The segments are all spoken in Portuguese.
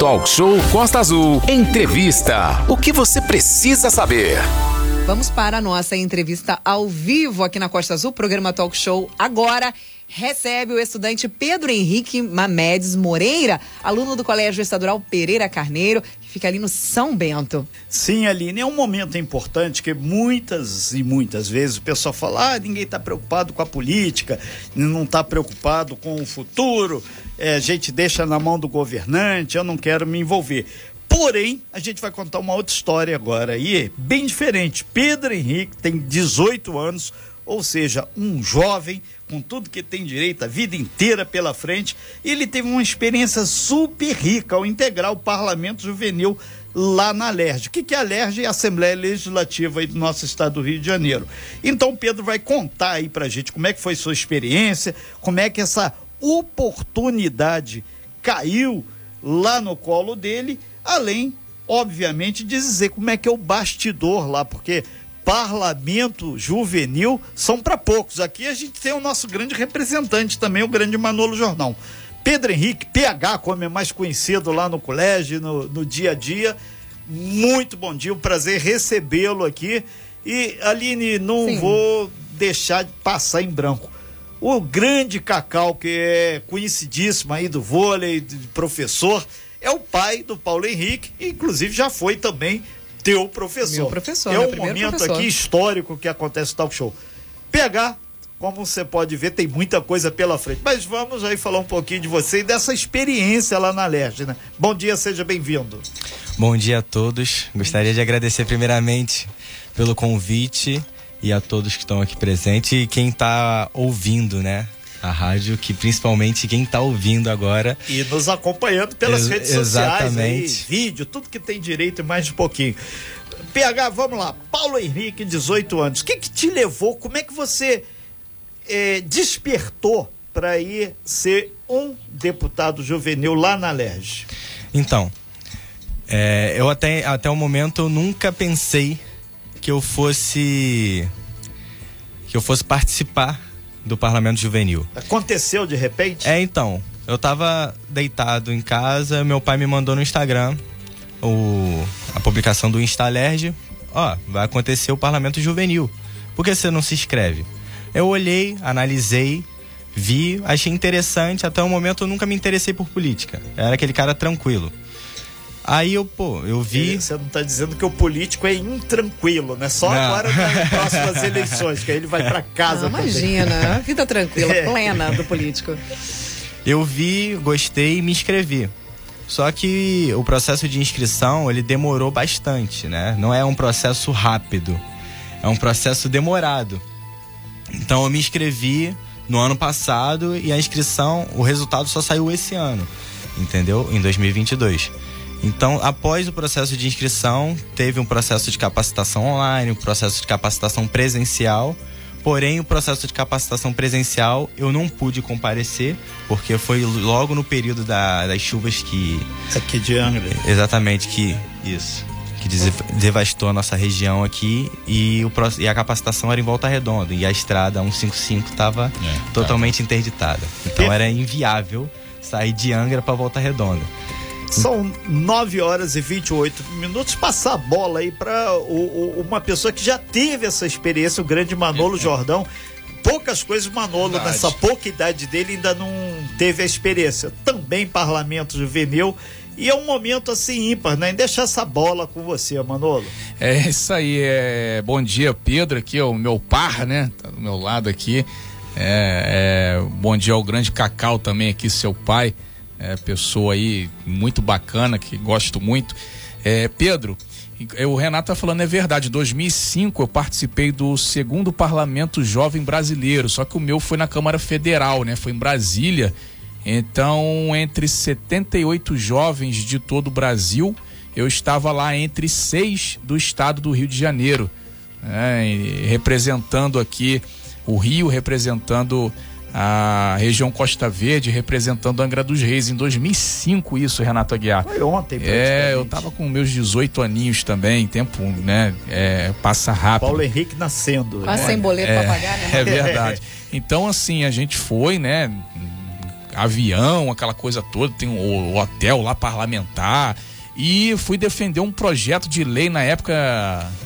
Talk Show Costa Azul. Entrevista. O que você precisa saber? Vamos para a nossa entrevista ao vivo aqui na Costa Azul, programa Talk Show agora recebe o estudante Pedro Henrique Mamedes Moreira, aluno do Colégio Estadual Pereira Carneiro, fica ali no São Bento. Sim, Aline, é um momento importante que muitas e muitas vezes o pessoal fala: ah, ninguém está preocupado com a política, não está preocupado com o futuro, é, a gente deixa na mão do governante, eu não quero me envolver. Porém, a gente vai contar uma outra história agora é bem diferente. Pedro Henrique tem 18 anos, ou seja, um jovem com tudo que tem direito, a vida inteira pela frente. Ele teve uma experiência super rica ao integrar o Parlamento Juvenil lá na Alerj. O que, que é a Alerj? É a Assembleia Legislativa do nosso estado do Rio de Janeiro. Então, Pedro vai contar aí pra gente como é que foi sua experiência, como é que essa oportunidade caiu lá no colo dele, além, obviamente, de dizer como é que é o bastidor lá, porque parlamento juvenil são para poucos. Aqui a gente tem o nosso grande representante também, o grande Manolo Jordão. Pedro Henrique, PH, como é mais conhecido lá no colégio, no, no dia a dia. Muito bom dia, um prazer recebê-lo aqui. E, Aline, não Sim. vou deixar de passar em branco. O grande Cacau, que é conhecidíssimo aí do vôlei, de professor, é o pai do Paulo Henrique, inclusive já foi também teu professor. Meu professor. É um momento professor. aqui histórico que acontece no talk show. PH, como você pode ver, tem muita coisa pela frente. Mas vamos aí falar um pouquinho de você e dessa experiência lá na Alerj, né? Bom dia, seja bem-vindo. Bom dia a todos. Gostaria de agradecer primeiramente pelo convite e a todos que estão aqui presentes e quem está ouvindo, né? A rádio, que principalmente quem está ouvindo agora. E nos acompanhando pelas Ex redes sociais, aí, vídeo, tudo que tem direito e mais um pouquinho. PH, vamos lá. Paulo Henrique, 18 anos. O que, que te levou? Como é que você é, despertou para ir ser um deputado juvenil lá na LERJ? Então, é, eu até, até o momento eu nunca pensei que eu fosse que eu fosse participar do Parlamento Juvenil. Aconteceu de repente? É, então. Eu tava deitado em casa, meu pai me mandou no Instagram o, a publicação do Instalerge. Ó, vai acontecer o Parlamento Juvenil. Por que você não se inscreve? Eu olhei, analisei, vi, achei interessante. Até o momento eu nunca me interessei por política. era aquele cara tranquilo. Aí eu, pô, eu vi. Você não tá dizendo que o político é intranquilo, né? Só não. agora nas próximas eleições, que aí ele vai para casa. Não, imagina, a vida tranquila, é. plena do político. Eu vi, gostei e me inscrevi. Só que o processo de inscrição, ele demorou bastante, né? Não é um processo rápido. É um processo demorado. Então eu me inscrevi no ano passado e a inscrição, o resultado só saiu esse ano, entendeu? Em 2022. Então, após o processo de inscrição, teve um processo de capacitação online, um processo de capacitação presencial. Porém, o processo de capacitação presencial eu não pude comparecer, porque foi logo no período da, das chuvas que. Aqui de Angra. Exatamente, que. Isso. Que devastou a nossa região aqui e, o, e a capacitação era em volta redonda. E a estrada 155 estava é, totalmente tá. interditada. Então era inviável sair de Angra para Volta Redonda. São 9 horas e 28 minutos. Passar a bola aí para uma pessoa que já teve essa experiência, o grande Manolo Jordão. Poucas coisas, Manolo, Verdade. nessa pouca idade dele, ainda não teve a experiência. Também parlamento juvenil. E é um momento assim ímpar, né? Deixar essa bola com você, Manolo. É isso aí. É... Bom dia, Pedro, aqui é o meu par, né? Tá do meu lado aqui. É... É... Bom dia ao grande Cacau também aqui, seu pai é, pessoa aí muito bacana, que gosto muito. É, Pedro, o Renato tá falando, é verdade. Em 2005 eu participei do segundo Parlamento Jovem Brasileiro, só que o meu foi na Câmara Federal, né? Foi em Brasília. Então, entre 78 jovens de todo o Brasil, eu estava lá entre seis do estado do Rio de Janeiro, né? representando aqui o Rio, representando a região Costa Verde representando Angra dos Reis. Em 2005 isso Renato Aguiar. Foi ontem é eu tava com meus 18 aninhos também tempo né é, passa rápido. Paulo Henrique nascendo. Quase né? sem boleto é, pra pagar né? é verdade. Então assim a gente foi né avião, aquela coisa toda, tem o, o hotel lá parlamentar e fui defender um projeto de lei na época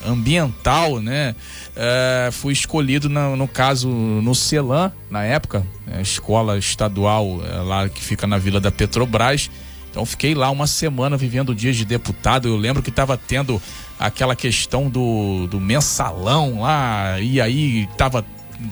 ambiental, né? É, fui escolhido no, no, caso no Celan, na época, é, escola estadual é, lá que fica na Vila da Petrobras. Então fiquei lá uma semana vivendo dias de deputado. Eu lembro que estava tendo aquela questão do, do mensalão lá, e aí estava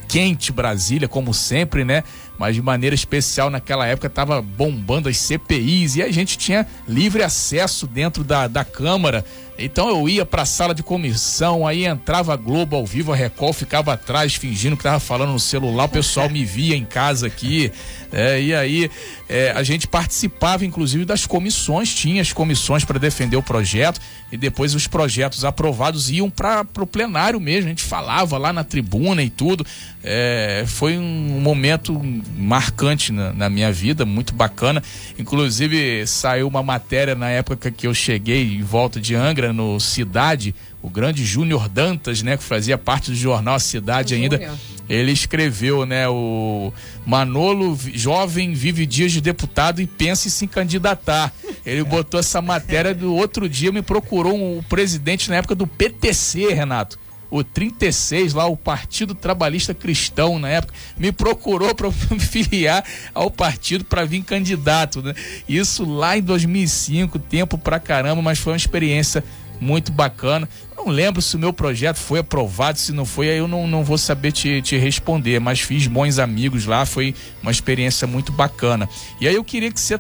quente Brasília, como sempre, né? Mas de maneira especial naquela época estava bombando as CPIs e a gente tinha livre acesso dentro da, da Câmara então eu ia para a sala de comissão, aí entrava a Globo ao vivo, a Record ficava atrás fingindo que tava falando no celular, o pessoal me via em casa aqui, é, e aí é, a gente participava inclusive das comissões, tinha as comissões para defender o projeto e depois os projetos aprovados iam para o plenário mesmo, a gente falava lá na tribuna e tudo. É, foi um momento marcante na, na minha vida, muito bacana. Inclusive saiu uma matéria na época que eu cheguei em volta de Angra no Cidade, o grande Júnior Dantas, né, que fazia parte do jornal Cidade ainda. Ele escreveu, né, o Manolo jovem vive dias de deputado e pensa em se candidatar. Ele botou essa matéria do outro dia, me procurou um, o presidente na época do PTC, Renato o 36 lá, o Partido Trabalhista Cristão na época, me procurou para me filiar ao partido para vir candidato, né? Isso lá em 2005, tempo pra caramba, mas foi uma experiência muito bacana. Não lembro se o meu projeto foi aprovado, se não foi, aí eu não, não vou saber te, te responder, mas fiz bons amigos lá, foi uma experiência muito bacana. E aí eu queria que você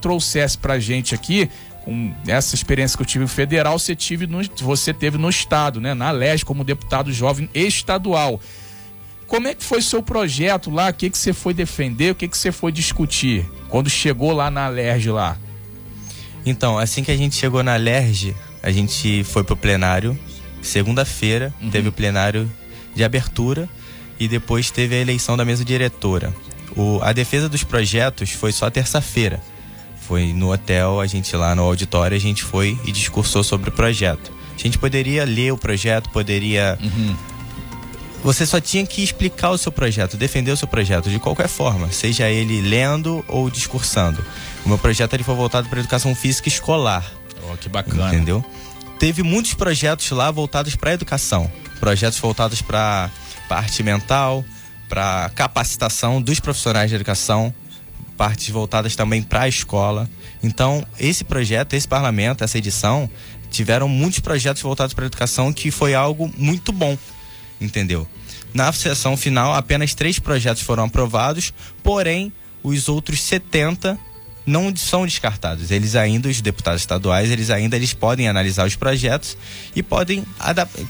trouxesse pra gente aqui com essa experiência que eu tive no federal, você, tive no, você teve no estado, né? Na LES, como deputado jovem estadual. Como é que foi seu projeto lá? O que, que você foi defender? O que, que você foi discutir quando chegou lá na LERJ lá? Então, assim que a gente chegou na LERJ, a gente foi pro plenário. Segunda-feira uhum. teve o plenário de abertura e depois teve a eleição da mesa diretora. O, a defesa dos projetos foi só terça-feira. Foi no hotel, a gente lá no auditório, a gente foi e discursou sobre o projeto. A gente poderia ler o projeto, poderia. Uhum. Você só tinha que explicar o seu projeto, defender o seu projeto de qualquer forma, seja ele lendo ou discursando. O meu projeto ele foi voltado para educação física escolar. Oh, que bacana. Entendeu? Teve muitos projetos lá voltados para educação, projetos voltados para parte mental, para capacitação dos profissionais de educação, partes voltadas também para a escola. Então, esse projeto, esse parlamento, essa edição, tiveram muitos projetos voltados para a educação que foi algo muito bom, entendeu? Na sessão final, apenas três projetos foram aprovados, porém, os outros 70 não são descartados. Eles ainda, os deputados estaduais, eles ainda eles podem analisar os projetos e podem,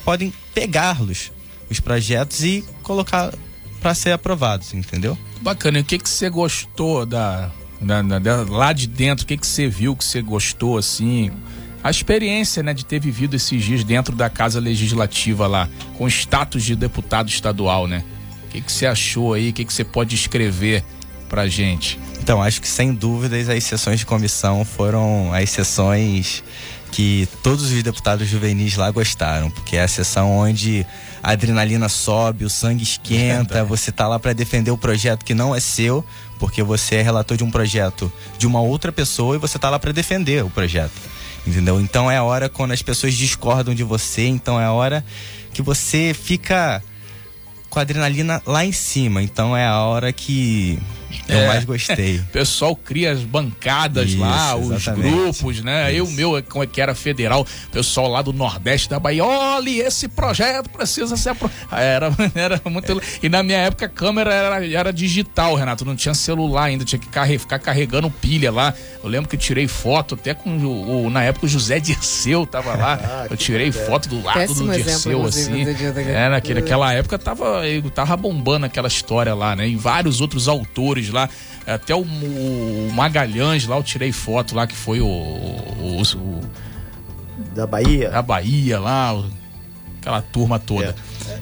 podem pegá-los, os projetos, e colocar para ser aprovados, entendeu? Bacana. E o que que você gostou da, da, da, lá de dentro? O que que você viu que você gostou assim? A experiência, né, de ter vivido esses dias dentro da casa legislativa lá, com status de deputado estadual, né? O que que você achou aí? O que que você pode escrever pra gente? Então, acho que sem dúvidas as sessões de comissão foram as sessões que todos os deputados juvenis lá gostaram, porque é a sessão onde a adrenalina sobe, o sangue esquenta, você tá lá para defender o projeto que não é seu, porque você é relator de um projeto de uma outra pessoa e você tá lá para defender o projeto. Entendeu? Então é a hora quando as pessoas discordam de você, então é a hora que você fica com a adrenalina lá em cima. Então é a hora que eu é. mais gostei. o pessoal cria as bancadas Isso, lá, os grupos, né? Isso. Eu, meu, como é que era federal, pessoal lá do Nordeste da Bahia, olha, esse projeto precisa ser. Apro... Ah, era, era muito. É. E na minha época a câmera era, era digital, Renato, não tinha celular ainda, tinha que carre... ficar carregando pilha lá. Eu lembro que tirei foto até com o, o na época o José Dirceu tava lá. Ah, eu tirei foto do lado Péssimo do Dirceu, assim. É, naquele, naquela época tava, tava bombando aquela história lá, né? E vários outros autores lá. Até o, o Magalhães lá, eu tirei foto lá, que foi o. o, o da Bahia? Da Bahia lá, aquela turma toda.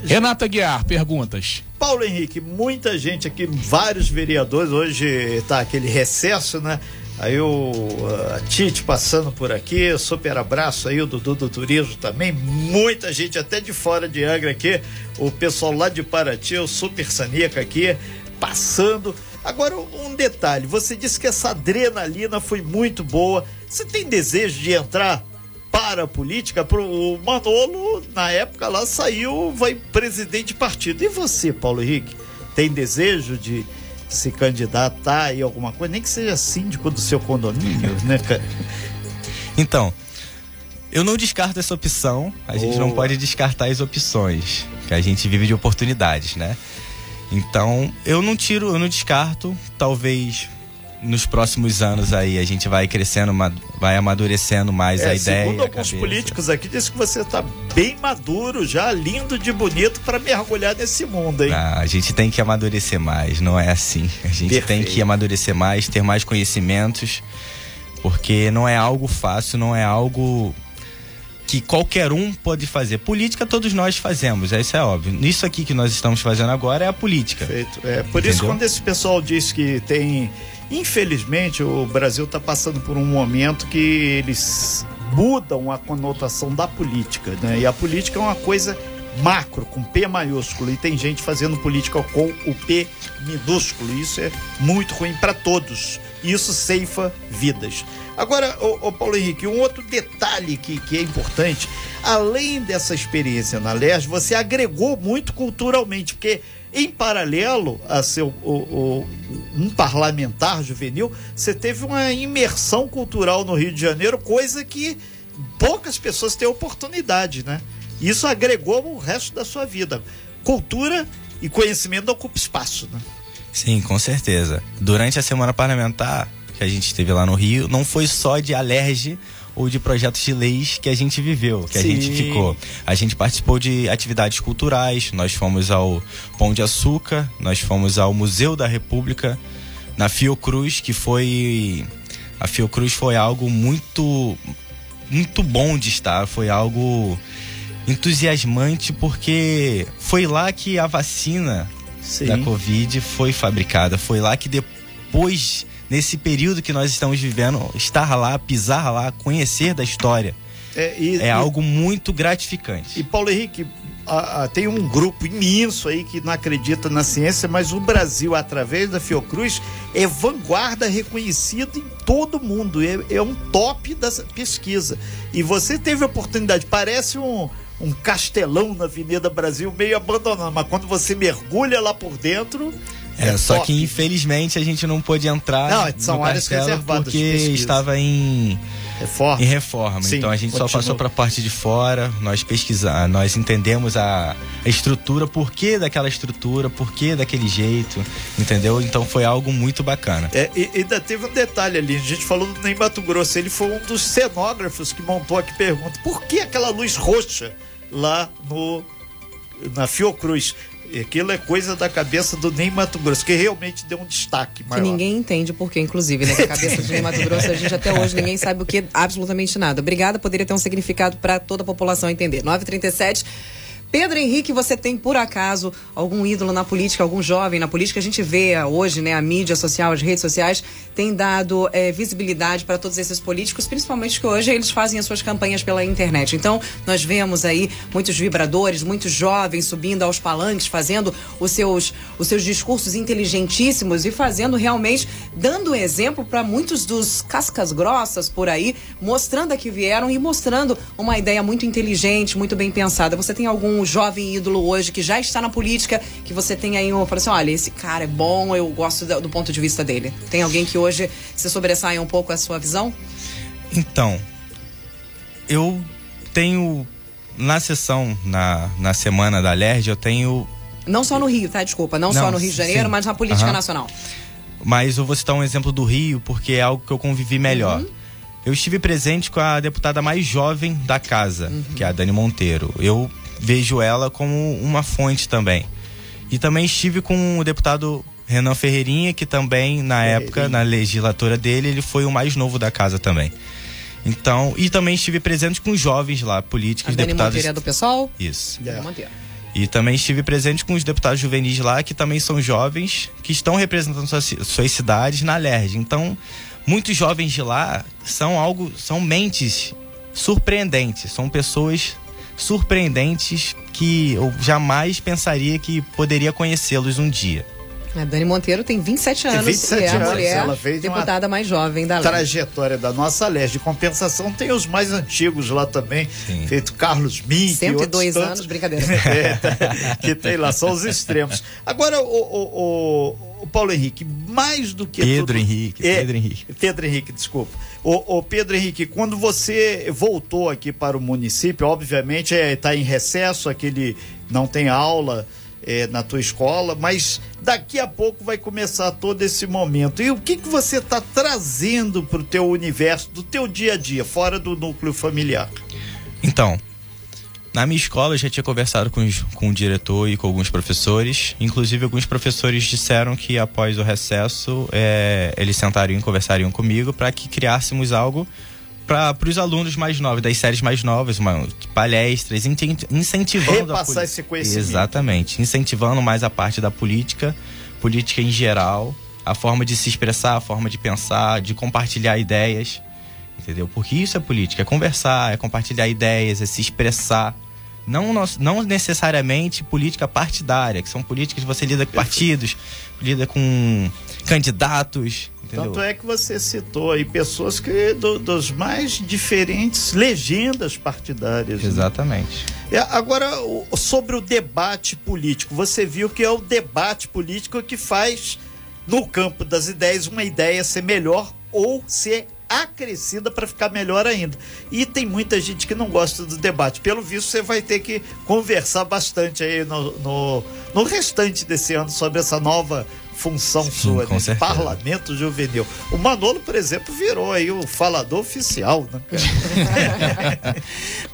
É. Renata Guiar, perguntas. Paulo Henrique, muita gente aqui, vários vereadores, hoje está aquele recesso, né? Aí o Tite passando por aqui, super abraço aí, o Dudu do Turismo também, muita gente até de fora de Angra aqui, o pessoal lá de Paraty, o Super Sanica aqui, passando Agora, um detalhe: você disse que essa adrenalina foi muito boa. Você tem desejo de entrar para a política? Pro, o Manolo, na época lá, saiu, vai presidente de partido. E você, Paulo Henrique, tem desejo de se candidatar e alguma coisa? Nem que seja síndico do seu condomínio, né, cara? Então, eu não descarto essa opção. A gente não pode descartar as opções. Que a gente vive de oportunidades, né? Então, eu não tiro, eu não descarto. Talvez nos próximos anos aí a gente vai crescendo, vai amadurecendo mais a ideia. É, segundo alguns cabeça. políticos aqui, diz que você está bem maduro já, lindo de bonito para mergulhar nesse mundo, hein? Ah, a gente tem que amadurecer mais, não é assim. A gente tem Perfeito. que amadurecer mais, ter mais conhecimentos, porque não é algo fácil, não é algo que qualquer um pode fazer. Política todos nós fazemos, é, isso é óbvio. Isso aqui que nós estamos fazendo agora é a política. Perfeito. É, por isso, Entendeu? quando esse pessoal diz que tem. Infelizmente, o Brasil está passando por um momento que eles mudam a conotação da política, né? E a política é uma coisa macro, com P maiúsculo, e tem gente fazendo política com o P minúsculo. Isso é muito ruim para todos. Isso ceifa vidas. Agora, ô, ô Paulo Henrique, um outro detalhe que, que é importante, além dessa experiência na LERJ, você agregou muito culturalmente, porque em paralelo a ser um parlamentar juvenil, você teve uma imersão cultural no Rio de Janeiro, coisa que poucas pessoas têm oportunidade, né? Isso agregou o resto da sua vida. Cultura e conhecimento ocupa espaço, né? Sim, com certeza. Durante a semana parlamentar que a gente teve lá no Rio, não foi só de alerge ou de projetos de leis que a gente viveu, que a Sim. gente ficou. A gente participou de atividades culturais, nós fomos ao Pão de Açúcar, nós fomos ao Museu da República, na Fiocruz, que foi. A Fiocruz foi algo muito. muito bom de estar, foi algo entusiasmante, porque foi lá que a vacina Sim. da Covid foi fabricada. Foi lá que depois, nesse período que nós estamos vivendo, estar lá, pisar lá, conhecer da história, É, e- é e- algo muito gratificante. E Paulo Henrique, a- a- tem um grupo imenso aí que não acredita na ciência, mas o Brasil, através da Fiocruz, é vanguarda reconhecido em todo mundo. É, é um top da pesquisa. E você teve a oportunidade, parece um, um castelão na Avenida Brasil, meio abandonado, mas quando você mergulha lá por dentro. É, só top. que infelizmente a gente não pôde entrar Não, são no áreas reservadas porque estava em, Reforma. em reforma. Sim, então a gente só continua. passou para a parte de fora, nós pesquisamos, nós entendemos a, a estrutura, por que daquela estrutura, por que daquele jeito, entendeu? Então foi algo muito bacana. É, e ainda teve um detalhe ali, a gente falou do Ney Mato Grosso, ele foi um dos cenógrafos que montou aqui pergunta, por que aquela luz roxa lá no na Fiocruz? Aquilo é coisa da cabeça do Ney Mato Grosso, que realmente deu um destaque Que maior. ninguém entende por quê, inclusive, né? Que a cabeça de Mato Grosso, a gente até hoje ninguém sabe o que, absolutamente nada. Obrigada, poderia ter um significado para toda a população entender. 937. Pedro Henrique, você tem por acaso algum ídolo na política, algum jovem na política? A gente vê hoje, né, a mídia social, as redes sociais tem dado eh, visibilidade para todos esses políticos, principalmente que hoje eles fazem as suas campanhas pela internet. Então, nós vemos aí muitos vibradores, muitos jovens subindo aos palanques, fazendo os seus, os seus discursos inteligentíssimos e fazendo realmente, dando exemplo para muitos dos cascas grossas por aí, mostrando a que vieram e mostrando uma ideia muito inteligente, muito bem pensada. Você tem algum jovem ídolo hoje que já está na política, que você tem aí um, fala assim, olha, esse cara é bom, eu gosto do, do ponto de vista dele. Tem alguém que hoje se sobressaia um pouco a sua visão? Então, eu tenho na sessão, na, na semana da LERJ, eu tenho. Não só no Rio, tá? Desculpa, não, só Não, no Rio de Janeiro, sim. mas na política Aham. nacional. Mas eu vou citar um exemplo do Rio, porque é algo que eu convivi melhor. Uhum. Eu estive presente com a deputada mais jovem da casa, Uhum. que é a Dani Monteiro. Eu vejo ela como uma fonte também. E também estive com o deputado Renan Ferreirinha, que também, na época, na legislatura dele, ele foi o mais novo da casa também. Então, e também estive presente com os jovens lá, A políticos, Dani deputados. Monteiro é do PSOL? Isso. Monteiro. E também estive presente com os deputados juvenis lá, que também são jovens, que estão representando suas, suas cidades na LERJ. Então, muitos jovens de lá são algo, são mentes surpreendentes, são pessoas surpreendentes que eu jamais pensaria que poderia conhecê-los um dia. A Dani Monteiro tem 27 anos 27 e é a anos, mulher ela uma deputada mais jovem da lei. Trajetória da nossa leste. De compensação, tem os mais antigos lá também, Sim. feito Carlos Mink. 102 outros anos, brincadeira. É, tá, que tem lá, são os extremos. Agora, o, o, o- o Paulo Henrique, mais do que. Pedro tudo- Henrique, É, Pedro Henrique. Pedro Henrique, desculpa. O, o Pedro Henrique, quando você voltou aqui para o município, obviamente está em recesso, aquele não tem aula é, na tua escola, mas daqui a pouco vai começar todo esse momento. E o que, que você está trazendo para o teu universo, do teu dia a dia, fora do núcleo familiar? Então, na minha escola eu já tinha conversado com, os- com o diretor e com alguns professores. Inclusive, alguns professores disseram que após o recesso é, eles sentariam e conversariam comigo para que criássemos algo para os alunos mais novos, das séries mais novas, uma, palestras, incen- incentivando a Repassar poli- esse conhecimento. Exatamente, incentivando mais a parte da política, política em geral, a forma de se expressar, a forma de pensar, de compartilhar ideias, entendeu? Porque isso é política, é conversar, é compartilhar ideias, é se expressar. Não, não necessariamente política partidária, que são políticas que você lida com partidos, lida com candidatos, entendeu? Tanto é que você citou aí pessoas que do- dos mais diferentes legendas partidárias. né? Exatamente. É, agora, sobre o debate político, você viu que é o debate político que faz, no campo das ideias, uma ideia ser melhor ou ser acrescida para ficar melhor ainda. E tem muita gente que não gosta do debate. Pelo visto, você vai ter que conversar bastante aí no, no, no restante desse ano sobre essa nova função Sim, sua, né, de parlamento juvenil. O Manolo, por exemplo, virou aí o falador oficial, né, cara?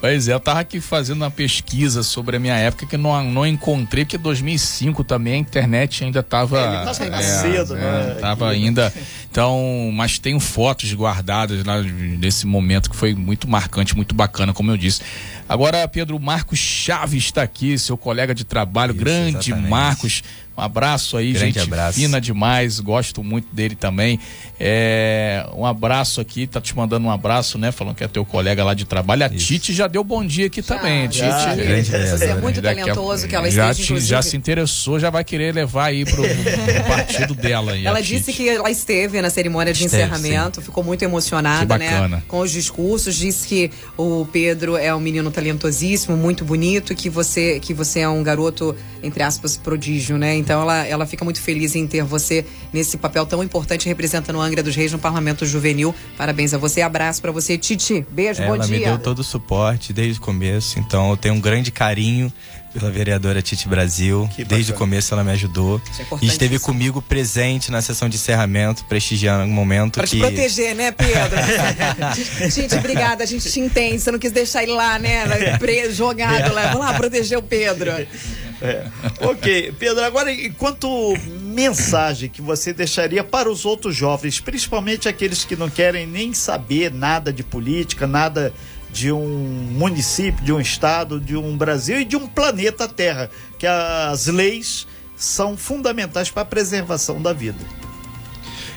Pois é, eu tava aqui fazendo uma pesquisa sobre a minha época que não, não encontrei, porque 2005 também a internet ainda tava. É, ele tava cedo, né? Tava ainda. Então, mas tenho fotos guardadas lá nesse momento que foi muito marcante, muito bacana, como eu disse. Agora, Pedro Marcos Chaves está aqui, seu colega de trabalho, Isso, grande exatamente. Marcos. Um abraço aí, Grande gente abraço. fina demais, gosto muito dele também. É, um abraço aqui, tá te mandando um abraço, né? Falando que é teu colega lá de trabalho. A Isso. Tite já deu bom dia aqui também. Tite, já. Grande Você é vereadora. muito Daqui a- talentoso que ela já, esteja, te- já se interessou, já vai querer levar aí pro, pro partido dela. aí, Ela Tite. disse que ela esteve na cerimônia de Esteve, encerramento, ficou muito emocionada, né? Com os discursos, disse que o Pedro é um menino talentosíssimo, muito bonito, que você que você é um garoto entre aspas prodígio, né? Então ela, ela fica muito feliz em ter você nesse papel tão importante representando o Angra dos Reis no Parlamento Juvenil. Parabéns a você, abraço pra você, Titi. Beijo, bom Ela me dia. deu todo o suporte desde o começo, então eu tenho um grande carinho pela vereadora Tite Brasil. Que Desde o começo ela me ajudou. Isso é e esteve importantíssimo. comigo presente na sessão de encerramento, prestigiando um momento Pra que. te proteger, né, Pedro? gente, obrigada. A gente te entende. Você não quis deixar ele lá, né? Preso, jogado lá. Vamos lá proteger o Pedro. É. Ok, Pedro, agora enquanto mensagem que você deixaria para os outros jovens, principalmente aqueles que não querem nem saber nada de política, nada de um município, de um estado, de um Brasil e de um planeta Terra, que as leis são fundamentais para a preservação da vida.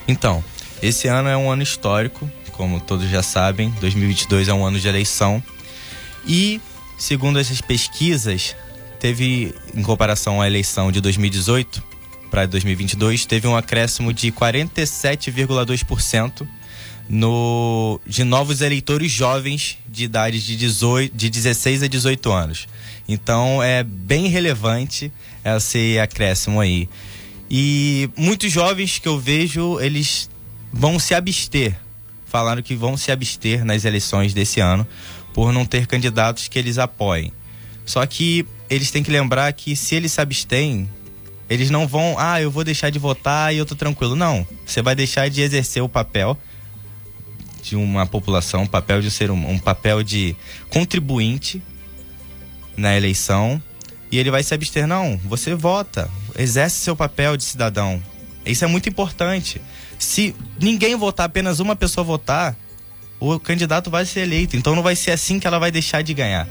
Então, esse ano é um ano histórico, como todos já sabem. 2022 é um ano de eleição. E, segundo essas pesquisas, teve, em comparação à eleição de 2018 para 2022, teve um acréscimo de 47,2% no de novos eleitores jovens de idade de, 18, de 16 a 18 anos. Então é bem relevante esse acréscimo aí. E muitos jovens que eu vejo, eles vão se abster. Falaram que vão se abster nas eleições desse ano por não ter candidatos que eles apoiem. Só que eles têm que lembrar que se eles se abstêm, eles não vão, ah, eu vou deixar de votar e eu tô tranquilo. Não. Você vai deixar de exercer o papel de uma população, um papel de ser um, um papel de contribuinte na eleição e ele vai se abster. Não, você vota, exerce seu papel de cidadão. Isso é muito importante. Se ninguém votar, apenas uma pessoa votar, o candidato vai ser eleito. Então não vai ser assim que ela vai deixar de ganhar.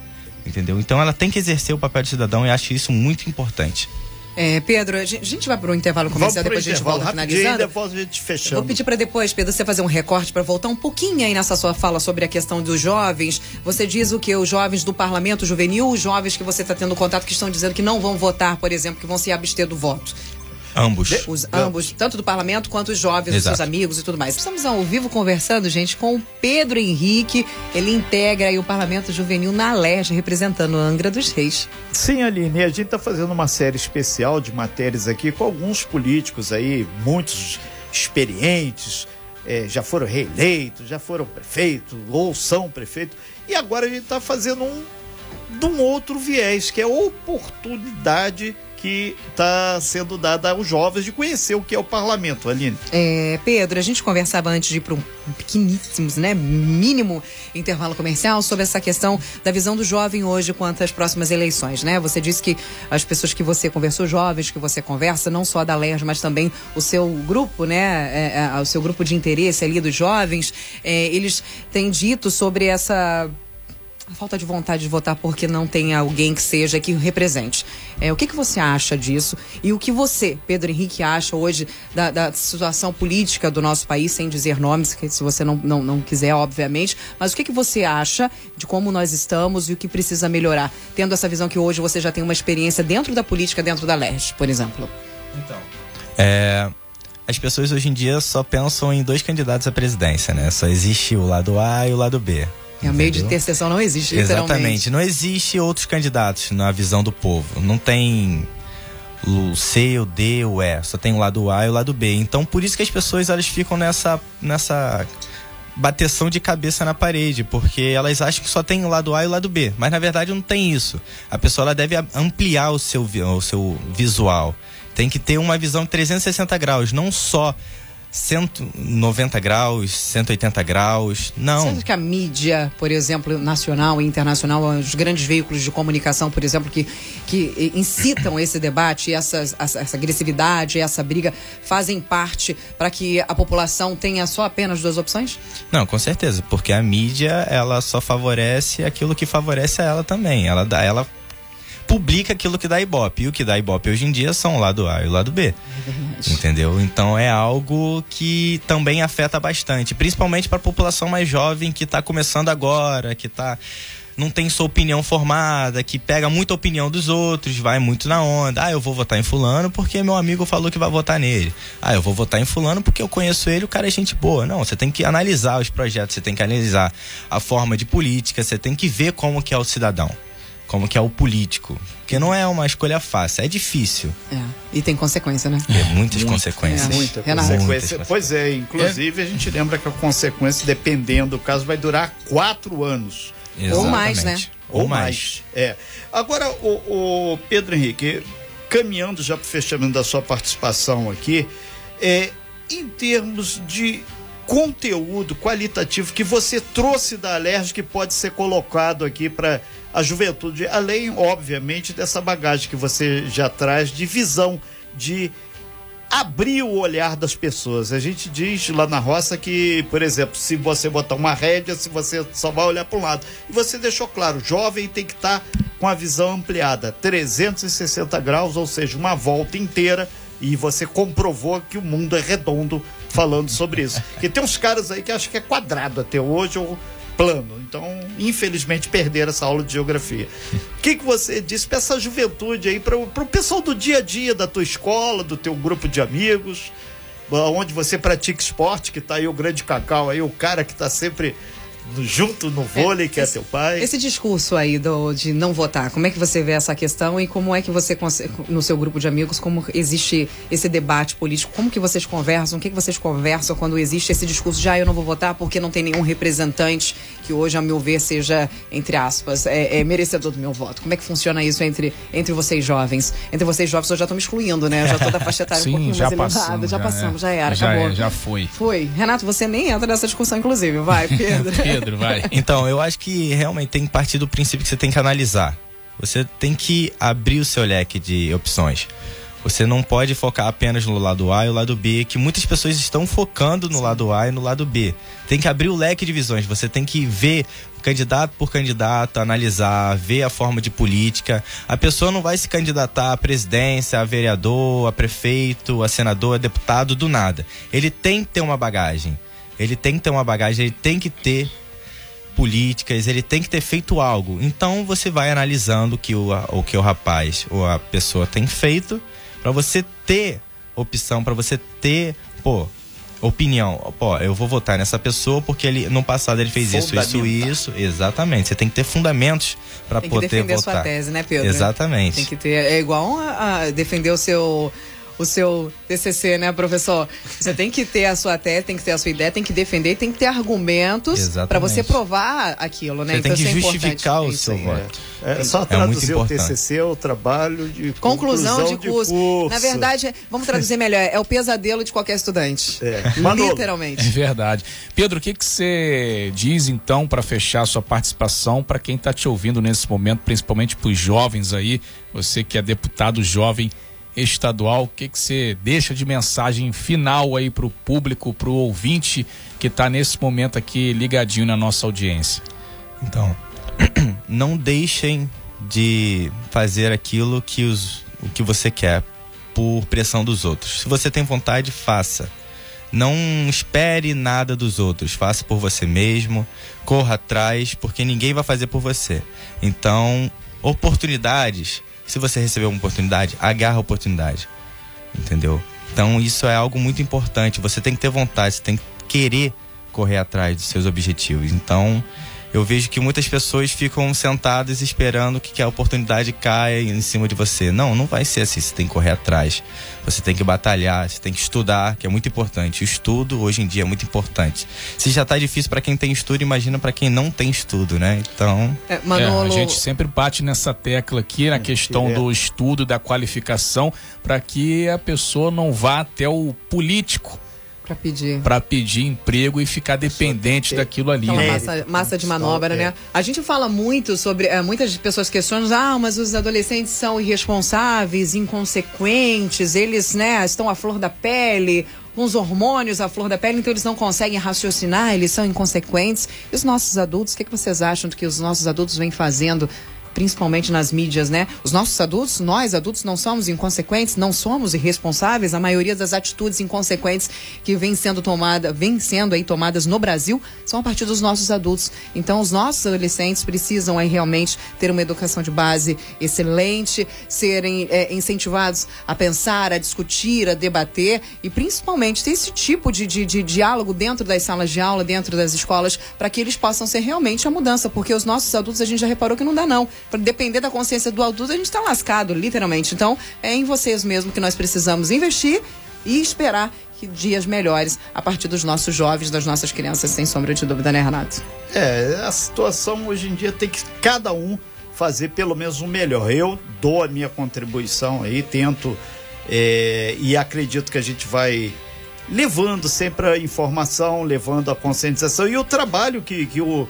Entendeu? Então ela tem que exercer o papel de cidadão e acho isso muito importante. É, Pedro, a gente vai para o intervalo comercial, depois a gente volta finalizando. depois a gente fechando. Vou pedir para depois, Pedro, você fazer um recorte para voltar um pouquinho aí nessa sua fala sobre a questão dos jovens. Você diz o que? Os jovens do parlamento juvenil, os jovens que você está tendo contato que estão dizendo que não vão votar, por exemplo, que vão se abster do voto. Ambos. Os ambos, tanto do parlamento quanto os jovens, os seus Exato. amigos e tudo mais. Estamos ao vivo conversando, gente, com o Pedro Henrique. Ele integra aí o Parlamento Juvenil na Alerj, representando Angra dos Reis. Sim, Aline, a gente está fazendo uma série especial de matérias aqui com alguns políticos aí, muitos experientes, eh, já foram reeleitos, já foram prefeitos ou são prefeitos. E agora a gente está fazendo um de um outro viés, que é a oportunidade que está sendo dada aos jovens de conhecer o que é o parlamento, Aline. É, Pedro, a gente conversava antes de ir para um pequeníssimos, né, mínimo intervalo comercial sobre essa questão da visão do jovem hoje quanto às próximas eleições, né? Você disse que as pessoas que você conversou, jovens que você conversa, não só da LERJ, mas também o seu grupo, né, é, é, o seu grupo de interesse ali dos jovens, é, eles têm dito sobre essa a falta de vontade de votar porque não tem alguém que seja que o represente. É, o que, que você acha disso? E o que você, Pedro Henrique, acha hoje da, da situação política do nosso país, sem dizer nomes, que se você não, não, não quiser, obviamente, mas o que, que você acha de como nós estamos e o que precisa melhorar? Tendo essa visão que hoje você já tem uma experiência dentro da política, dentro da LERJ, por exemplo. Então. É, as pessoas hoje em dia só pensam em dois candidatos à presidência, né? Só existe o lado A e o lado B. É, o meio de interseção não existe, literalmente. Exatamente. Não existe outros candidatos na visão do povo. Não tem o C, o D, o E. Só tem o lado A e o lado B. Então, por isso que as pessoas elas ficam nessa, nessa bateção de cabeça na parede, porque elas acham que só tem o lado A e o lado B. Mas na verdade não tem isso. A pessoa ela deve ampliar o seu, o seu visual. Tem que ter uma visão de 360 graus, não só 190 graus, 180 graus. Não. Você acha que a mídia, por exemplo, nacional e internacional, os grandes veículos de comunicação, por exemplo, que, que incitam esse debate, essa, essa agressividade, essa briga, fazem parte para que a população tenha só apenas duas opções? Não, com certeza, porque a mídia ela só favorece aquilo que favorece a ela também. Ela dá, ela publica aquilo que dá ibope. E o que dá ibope hoje em dia são o lado A e o lado B. Entendeu? Então é algo que também afeta bastante, principalmente para a população mais jovem que está começando agora, que tá não tem sua opinião formada, que pega muita opinião dos outros, vai muito na onda. Ah, eu vou votar em fulano porque meu amigo falou que vai votar nele. Ah, eu vou votar em fulano porque eu conheço ele, o cara é gente boa. Não, você tem que analisar os projetos, você tem que analisar a forma de política, você tem que ver como que é o cidadão, como que é o político. Porque não é uma escolha fácil, é difícil. É. E tem consequência, né? Tem muitas consequências. É. Muita consequência. Muitas Pois é, inclusive a gente lembra que a consequência, dependendo do caso, vai durar quatro anos. Ou mais, né? Exatamente. Ou mais. É. Agora, o, o Pedro Henrique, caminhando já para o fechamento da sua participação aqui, é, em termos de conteúdo qualitativo que você trouxe da Alerj que pode ser colocado aqui para a juventude, além, obviamente, dessa bagagem que você já traz de visão, de abrir o olhar das pessoas. A gente diz lá na roça que, por exemplo, se você botar uma rédea, se você só vai olhar para um lado. E você deixou claro, jovem tem que estar com a visão ampliada, 360 graus, ou seja, uma volta inteira. E você comprovou que o mundo é redondo falando sobre isso. Porque tem uns caras aí que acham que é quadrado até hoje ou plano. Então, infelizmente, perderam essa aula de geografia. O que, que você disse para essa juventude aí, para o pessoal do dia a dia da tua escola, do teu grupo de amigos, onde você pratica esporte, que tá aí o grande Cacau aí, o cara que tá sempre junto no vôlei, que é esse- teu pai. Esse discurso aí do, de não votar, como é que você vê essa questão e como é que você, no seu grupo de amigos, como existe esse debate político? Como que vocês conversam? O que, que vocês conversam quando existe esse discurso de ah, eu não vou votar porque não tem nenhum representante que hoje, a meu ver, seja, entre aspas, é, é merecedor do meu voto? Como é que funciona isso entre, entre vocês jovens? Entre vocês jovens, eu já tô me excluindo, né? Eu já tô da faixa etária um Sim, pouquinho já mais elevada. passamos. Já passamos, já, é. era, já acabou. é, já foi. Foi. Renato, você nem entra nessa discussão, inclusive. Vai, Pedro. Pedro, vai. Então, eu acho que realmente tem que partir do princípio que você tem que analisar. Você tem que abrir o seu leque de opções. Você não pode focar apenas no lado A e o lado B, que muitas pessoas estão focando no lado A e no lado B. Tem que abrir o leque de visões. Você tem que ver candidato por candidato, analisar, ver a forma de política. A pessoa não vai se candidatar à presidência, a vereador, a prefeito, a senador, a deputado do nada. Ele tem que ter uma bagagem. Ele tem que ter uma bagagem, ele tem que ter políticas, ele tem que ter feito algo. Então você vai analisando o que o, o que o rapaz ou a pessoa tem feito para você ter opção, para você ter, pô, opinião. Pô, eu vou votar nessa pessoa porque ele no passado ele fez isso, isso, isso. Exatamente. Você tem que ter fundamentos para Tem que poder defender votar. sua tese, né, Pedro? Exatamente. Tem que ter. É igual a, a defender o seu. O seu TCC, né, professor? Você tem que ter a sua tese, tem que ter a sua ideia, tem que defender, tem que ter argumentos para você provar aquilo, né? Você tem que isso é justificar o Isso seu aí. voto. É, só muito traduzir o importante. TCC, o trabalho de Conclusão, de, curso. curso. Na verdade, vamos traduzir melhor. É o pesadelo de qualquer estudante. É. Manolo. É Literalmente. verdade. Pedro, o que que você diz então para fechar a sua participação para quem está te ouvindo nesse momento, principalmente para os jovens aí, você que é deputado jovem estadual, o que que você deixa de mensagem final aí para o público, para o ouvinte que está nesse momento aqui ligadinho na nossa audiência? Então, não deixem de fazer aquilo que, os, o que você quer por pressão dos outros. Se você tem vontade, faça. Não espere nada dos outros. Faça por você mesmo. Corra atrás, porque ninguém vai fazer por você. Então, oportunidades. Se você receber uma oportunidade, agarra a oportunidade. Entendeu? Então, isso é algo muito importante. Você tem que ter vontade, você tem que querer correr atrás dos seus objetivos. Então, eu vejo que muitas pessoas ficam sentadas esperando que, que a oportunidade caia em cima de você. Não, não vai ser assim. Você tem que correr atrás. Você tem que batalhar, você tem que estudar, que é muito importante. O estudo hoje em dia é muito importante. Se já tá difícil para quem tem estudo, imagina para quem não tem estudo, né? Então, É, Manolo, É, a gente sempre bate nessa tecla aqui na questão direto. do estudo, da qualificação, para que a pessoa não vá até o político pra pedir. para pedir emprego e ficar dependente ter daquilo ali. Aquela né? Massa, massa de manobra, É. né? A gente fala muito sobre. eh, muitas pessoas questionam, ah, mas os adolescentes são irresponsáveis, inconsequentes, eles, né, estão à flor da pele, com os hormônios à flor da pele, então eles não conseguem raciocinar, eles são inconsequentes. E os nossos adultos, o que, que vocês acham do que os nossos adultos vêm fazendo? Principalmente nas mídias, né? Os nossos adultos, nós adultos, não somos inconsequentes, não somos irresponsáveis. A maioria das atitudes inconsequentes que vem sendo tomada, vem sendo aí tomadas no Brasil, são a partir dos nossos adultos. Então, os nossos adolescentes precisam aí realmente ter uma educação de base excelente, serem é, incentivados a pensar, a discutir, a debater e principalmente ter esse tipo de, de, de diálogo dentro das salas de aula, dentro das escolas, para que eles possam ser realmente a mudança, porque os nossos adultos a gente já reparou que não dá não. Depender da consciência do adulto, a gente está lascado, literalmente. Então, é em vocês mesmo que nós precisamos investir e esperar dias melhores a partir dos nossos jovens, das nossas crianças, sem sombra de dúvida, né, Renato? É, a situação hoje em dia tem que cada um fazer pelo menos o melhor. Eu dou a minha contribuição aí, tento é, e acredito que a gente vai levando sempre a informação, levando a conscientização e o trabalho que, que o-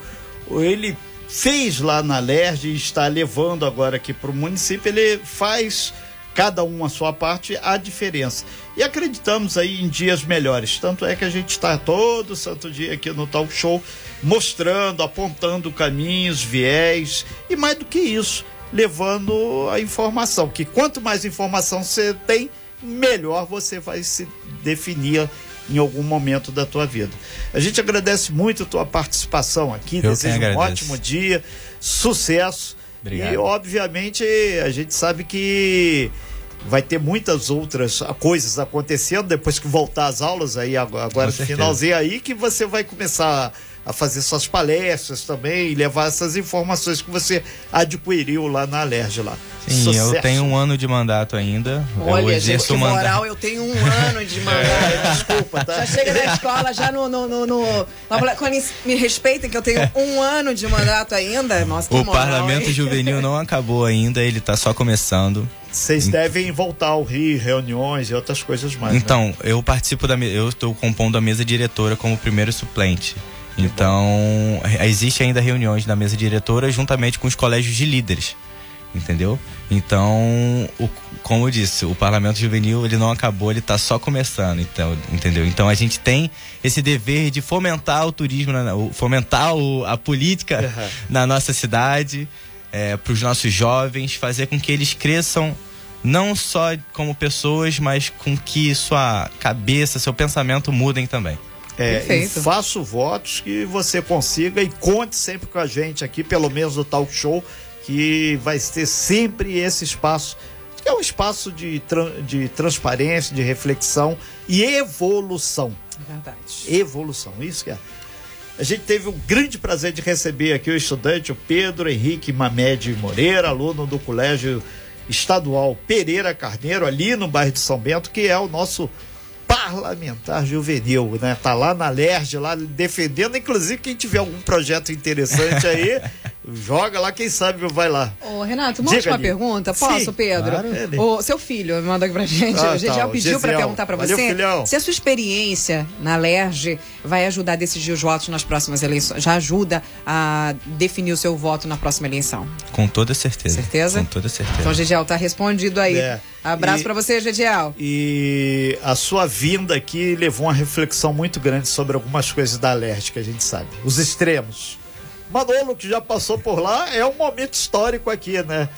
ele fez lá na LERJ e está levando agora aqui para o município, ele faz cada um a sua parte a diferença. E acreditamos aí em dias melhores. Tanto é que a gente está todo santo dia aqui no Talk Show mostrando, apontando caminhos, viés e mais do que isso, levando a informação. Que quanto mais informação você tem, melhor você vai se definir em algum momento da tua vida. A gente agradece muito a tua participação aqui, Eu deseja quem um ótimo dia, sucesso. Obrigado. E obviamente a gente sabe que vai ter muitas outras coisas acontecendo depois que voltar às aulas aí agora, no finalzinho aí que você vai começar a fazer suas palestras também e levar essas informações que você adquiriu lá na Alerj lá. sim, eu tenho um ano de mandato ainda. eu Olha, gente, exerço mandato. moral, eu tenho um ano de mandato. É, Desculpa, tá? Já chega na escola, já no. no, no, no- quando me respeitem, que eu tenho um ano de mandato ainda. Nossa, que O moral, parlamento hein? juvenil não acabou ainda, ele tá só começando. Vocês devem voltar ao Rio, reuniões e outras coisas mais. né? Então, eu participo da eu estou compondo a mesa diretora como primeiro suplente. Então, existe ainda reuniões na mesa diretora juntamente com os colégios de líderes. Entendeu? Então, o- como eu disse, o parlamento juvenil ele não acabou, ele está só começando, então, entendeu? Então a gente tem esse dever de fomentar o turismo, fomentar o- a política Uhum. na nossa cidade, para os nossos jovens, fazer com que eles cresçam não só como pessoas, mas com que sua cabeça, seu pensamento mudem também. É, e faço votos que você consiga e conte sempre com a gente aqui, pelo menos no Talk Show, que vai ter sempre esse espaço que é um espaço de, de transparência, de reflexão e evolução. Verdade. Evolução, isso que é. A gente teve o grande prazer de receber aqui o estudante, o Pedro Henrique Mamed Moreira, aluno do Colégio Estadual Pereira Carneiro, ali no bairro de São Bento, que é o nosso parlamentar juvenil, né? Tá lá na LERJ, lá defendendo, inclusive quem tiver algum projeto interessante aí, joga lá, quem sabe vai lá. Ô, Renato, uma Diga, última Aline. pergunta, posso, Sim, Pedro? claro. O seu filho mandou aqui pra gente. Ah, o Gediel tá, o pediu pra Gesiel. perguntar pra Valeu, você filhão. se a sua experiência na LERJ vai ajudar a decidir os votos nas próximas eleições. Já ajuda a definir o seu voto na próxima eleição. Com toda certeza. Certeza? Com toda certeza. Então, Gediel, tá respondido aí. É. Abraço E- pra você, Gediel. E a sua vinda aqui levou uma reflexão muito grande sobre algumas coisas da Alerte que a gente sabe. Os extremos. Manolo, que já passou por lá, é um momento histórico aqui, né?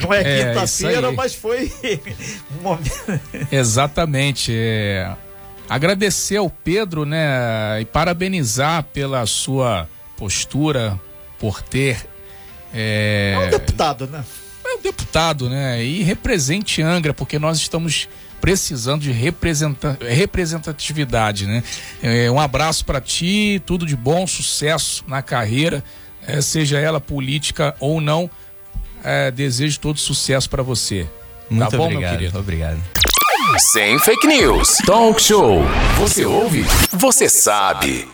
Não é, É, quinta-feira, mas foi um momento. Exatamente. é. Agradecer ao Pedro, né, e parabenizar pela sua postura, por ter é, É um deputado, né? é um deputado, né, e represente Angra, porque nós estamos precisando de representa- representatividade, né? É, um abraço para ti, tudo de bom, sucesso na carreira, é, seja ela política ou não. É, desejo todo sucesso para você. Muito tá bom, obrigado. meu querido? Obrigado. Sem fake news. Talk show. Você ouve? Você sabe.